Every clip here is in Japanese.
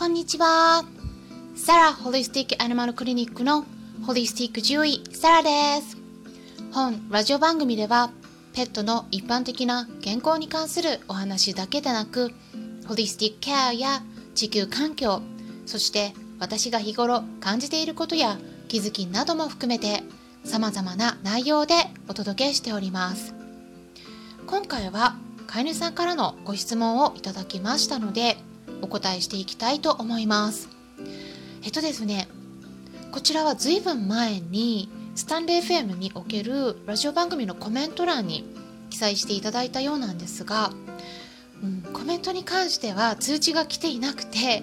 こんにちは。サラホリスティックアニマルクリニックのホリスティック獣医サラです。本ラジオ番組ではペットの一般的な健康に関するお話だけでなくホリスティックケアや地球環境そして私が日頃感じていることや気づきなども含めて様々な内容でお届けしております今回は飼い主さんからのご質問をいただきましたのでお答えしていきたいと思います。えっとですねこちらは随分前にスタンレー FM におけるラジオ番組のコメント欄に記載していただいたようなんですが、うん、コメントに関しては通知が来ていなくて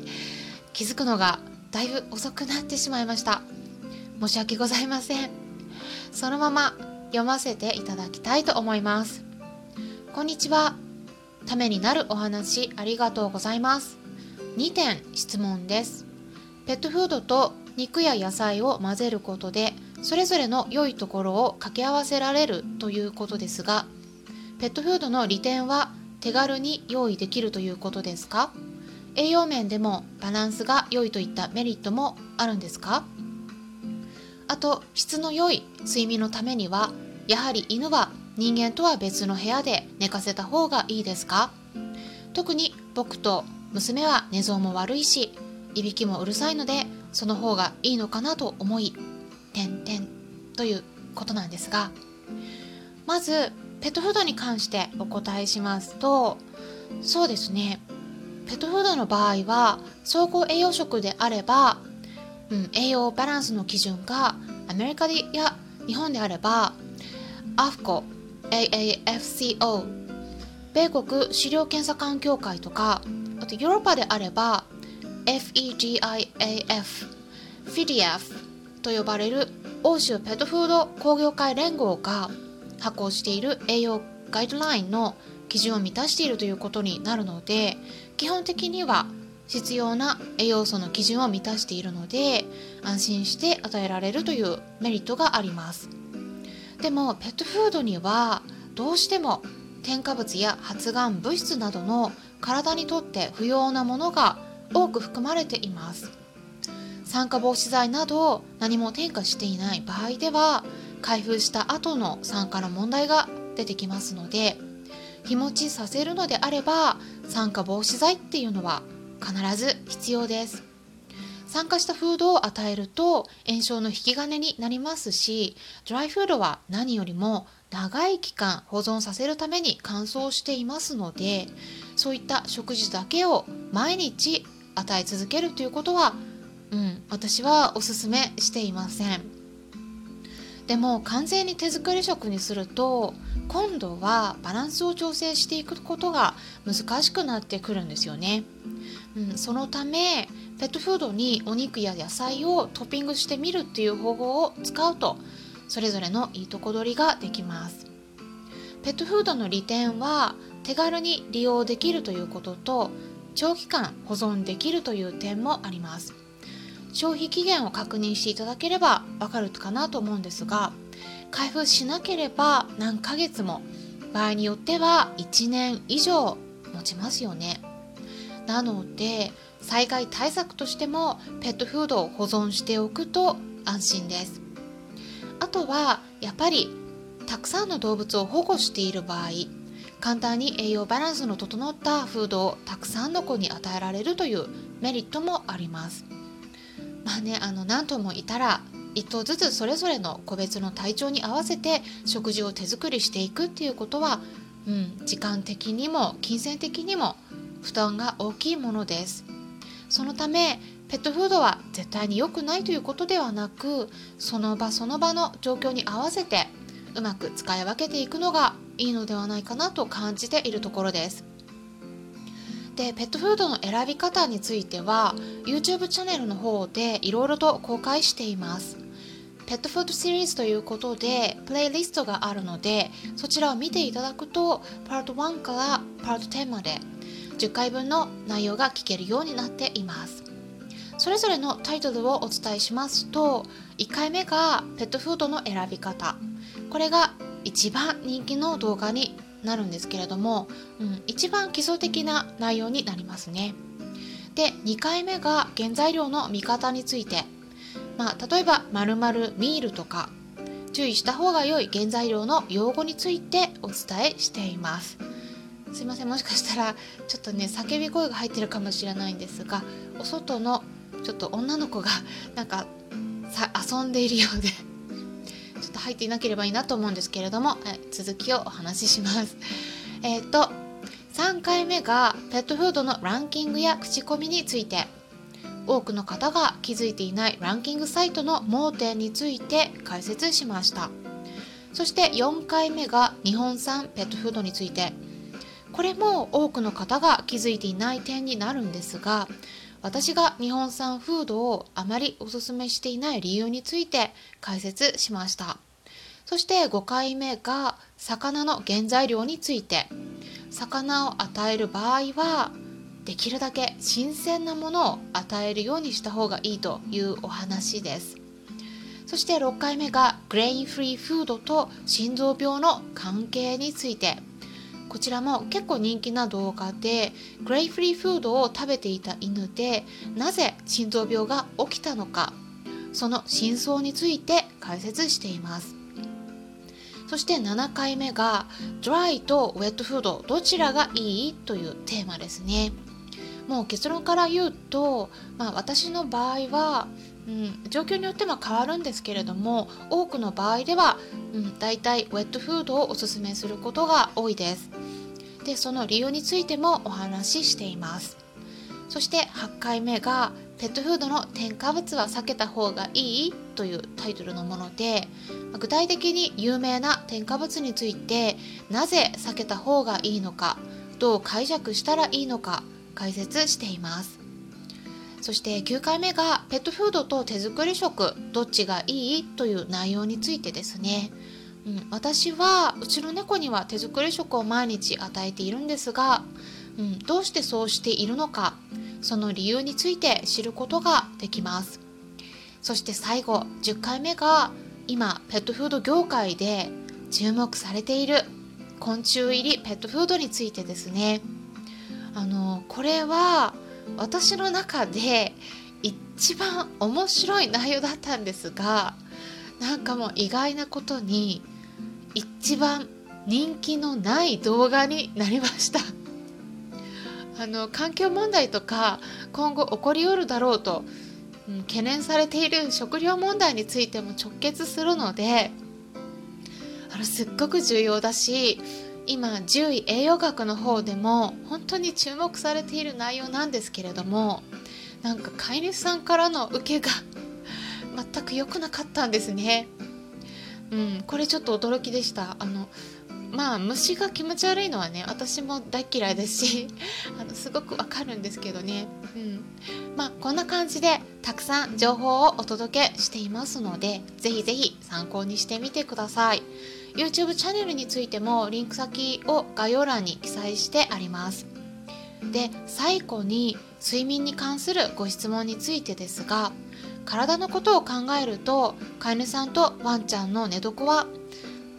気づくのがだいぶ遅くなってしまいました。申し訳ございません。そのまま読ませていただきたいと思います。こんにちは。ためになるお話ありがとうございます。2点質問です。ペットフードと肉や野菜を混ぜることでそれぞれの良いところを掛け合わせられるということですがペットフードの利点は手軽に用意できるということですか？栄養面でもバランスが良いといったメリットもあるんですか？あと質の良い睡眠のためにはやはり犬は人間とは別の部屋で寝かせた方がいいですか？特に僕と娘は寝相も悪いしいびきもうるさいのでその方がいいのかなと思い点々ということなんですがまずペットフードに関してお答えしますとそうですね。ペットフードの場合は総合栄養食であれば、うん、栄養バランスの基準がアメリカでや日本であればアフコ AAFCO 米国飼料検査官協会とかあとヨーロッパであれば FEGIAF フィディアフと呼ばれる欧州ペットフード工業会連合が発行している栄養ガイドラインの基準を満たしているということになるので基本的には必要な栄養素の基準を満たしているので安心して与えられるというメリットがあります。でもペットフードにはどうしても添加物や発がん物質などの体にとって不要なものが多く含まれています。酸化防止剤など何も添加していない場合では開封した後の酸化の問題が出てきますので日持ちさせるのであれば酸化防止剤っていうのは必ず必要です。酸化したフードを与えると炎症の引き金になりますしドライフードは何よりも長い期間保存させるために乾燥していますのでそういった食事だけを毎日与え続けるということは、うん、私はおすすめしていません。でも完全に手作り食にすると今度はバランスを調整していくことが難しくなってくるんですよね、うん、そのためペットフードにお肉や野菜をトッピングしてみるっていう方法を使うとそれぞれのいいとこ取りができます。ペットフードの利点は手軽に利用できるということと長期間保存できるという点もあります。消費期限を確認していただければわかるかなと思うんですが開封しなければ何ヶ月も場合によっては1年以上持ちますよね。なので災害対策としてもペットフードを保存しておくと安心です。あとはやっぱりたくさんの動物を保護している場合簡単に栄養バランスの整ったフードをたくさんの子に与えられるというメリットもあります。まあねあの何ともいたら1頭ずつそれぞれの個別の体調に合わせて食事を手作りしていくっていうことは、うん、時間的にも金銭的にも負担が大きいものです。そのためペットフードは絶対に良くないということではなくその場その場の状況に合わせてうまく使い分けていくのがいいのではないかなと感じているところです。でペットフードの選び方については YouTube チャンネルの方でいろいろと公開しています。ペットフードシリーズということでプレイリストがあるのでそちらを見ていただくとパート1からパート10まで10回分の内容が聞けるようになっています。それぞれのタイトルをお伝えしますと1回目がペットフードの選び方。これが一番人気の動画になるんですけれども、うん、一番基礎的な内容になりますね。で2回目が原材料の見方について、まあ、例えば〇〇ミールとか注意した方が良い原材料の用語についてお伝えしています。すいませんもしかしたらちょっとね叫び声が入ってるかもしれないんですがお外のちょっと女の子がなんか遊んでいるようで ちょっと入っていなければいいなと思うんですけれども、え続きをお話しします。えっ、ー、と3回目がペットフードのランキングや口コミについて多くの方が気づいていないランキングサイトの盲点について解説しました。そして4回目が日本産ペットフードについて。これも多くの方が気づいていない点になるんですが私が日本産フードをあまりおすすめしていない理由について解説しました。そして5回目が魚の原材料について。魚を与える場合はできるだけ新鮮なものを与えるようにした方がいいというお話です。そして6回目がグレインフリーフードと心臓病の関係についてこちらも結構人気な動画でグレイフリーフードを食べていた犬でなぜ心臓病が起きたのかその真相について解説しています。そして7回目がドライとウェットフードどちらがいいというテーマですね。もう結論から言うと、まあ、私の場合は、うん、状況によっては変わるんですけれども多くの場合では、うん、大体ウェットフードをおすすめすることが多いです。でその理由についてもお話ししています。そして8回目がペットフードの添加物は避けた方がいい？というタイトルのもので具体的に有名な添加物についてなぜ避けた方がいいのかどう解釈したらいいのか解説しています。そして9回目がペットフードと手作り食どっちがいい？という内容についてですね、うん、私はうちの猫には手作り食を毎日与えているんですが、うん、どうしてそうしているのかその理由について知ることができます。そして最後10回目が今ペットフード業界で注目されている昆虫入りペットフードについてですね。あのこれは私の中で一番面白い内容だったんですがなんかもう意外なことに一番人気のない動画になりました。あの環境問題とか今後起こりうるだろうと、うん、懸念されている食料問題についても直結するのであのすっごく重要だし今10位栄養学の方でも本当に注目されている内容なんですけれどもなんか飼い主さんからの受けが全く良くなかったんですね。うん、これちょっと驚きでした。あのまあ虫が気持ち悪いのはね私も大嫌いですし あのすごくわかるんですけどね、うん、まあこんな感じでたくさん情報をお届けしていますのでぜひぜひ参考にしてみてください。YouTube チャンネルについてもリンク先を概要欄に記載してあります。で最後に睡眠に関するご質問についてですが体のことを考えると飼い主さんとワンちゃんの寝床は、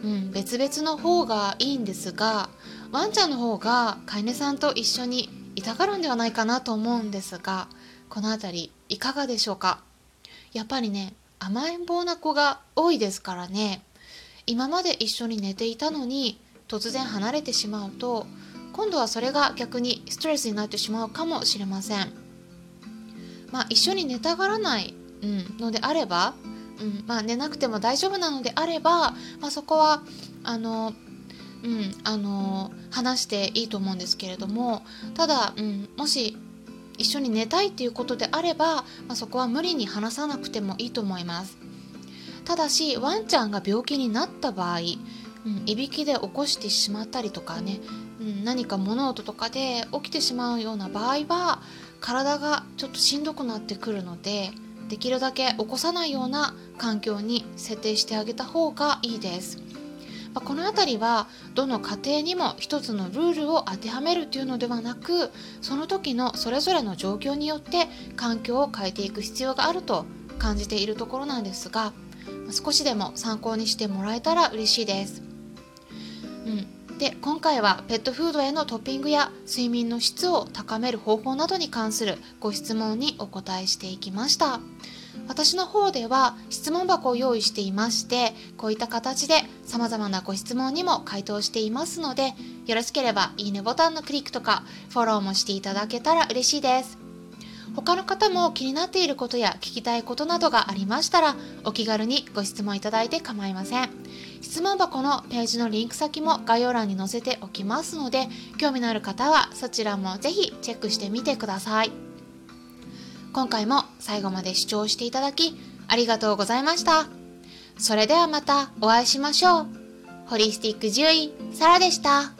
うん、別々の方がいいんですがワンちゃんの方が飼い主さんと一緒にいたがるんではないかなと思うんですがこの辺りいかがでしょうか？やっぱりね甘えん坊な子が多いですからね。今まで一緒に寝ていたのに突然離れてしまうと今度はそれが逆にストレスになってしまうかもしれません。まあ、一緒に寝たがらない、うん、のであれば、うんまあ、寝なくても大丈夫なのであれば、まあ、そこはあの、うん、あの話していいと思うんですけれどもただ、うん、もし一緒に寝たいっていうことであれば、まあ、そこは無理に話さなくてもいいと思います。ただしワンちゃんが病気になった場合、うん、いびきで起こしてしまったりとかね、うん、何か物音とかで起きてしまうような場合は体がちょっとしんどくなってくるのでできるだけ起こさないような環境に設定してあげた方がいいです。まこの辺りはどの家庭にも一つのルールを当てはめるというのではなくその時のそれぞれの状況によって環境を変えていく必要があると感じているところなんですが少しでも参考にしてもらえたら嬉しいです。うん、で今回はペットフードへのトッピングや睡眠の質を高める方法などに関するご質問にお答えしていきました。私の方では質問箱を用意していましてこういった形で様々なご質問にも回答していますのでよろしければいいねボタンのクリックとかフォローもしていただけたら嬉しいです。他の方も気になっていることや聞きたいことなどがありましたらお気軽にご質問いただいて構いません。質問箱のページのリンク先も概要欄に載せておきますので興味のある方はそちらもぜひチェックしてみてください。今回も最後まで視聴していただきありがとうございました。それではまたお会いしましょう。ホリスティック獣医サラでした。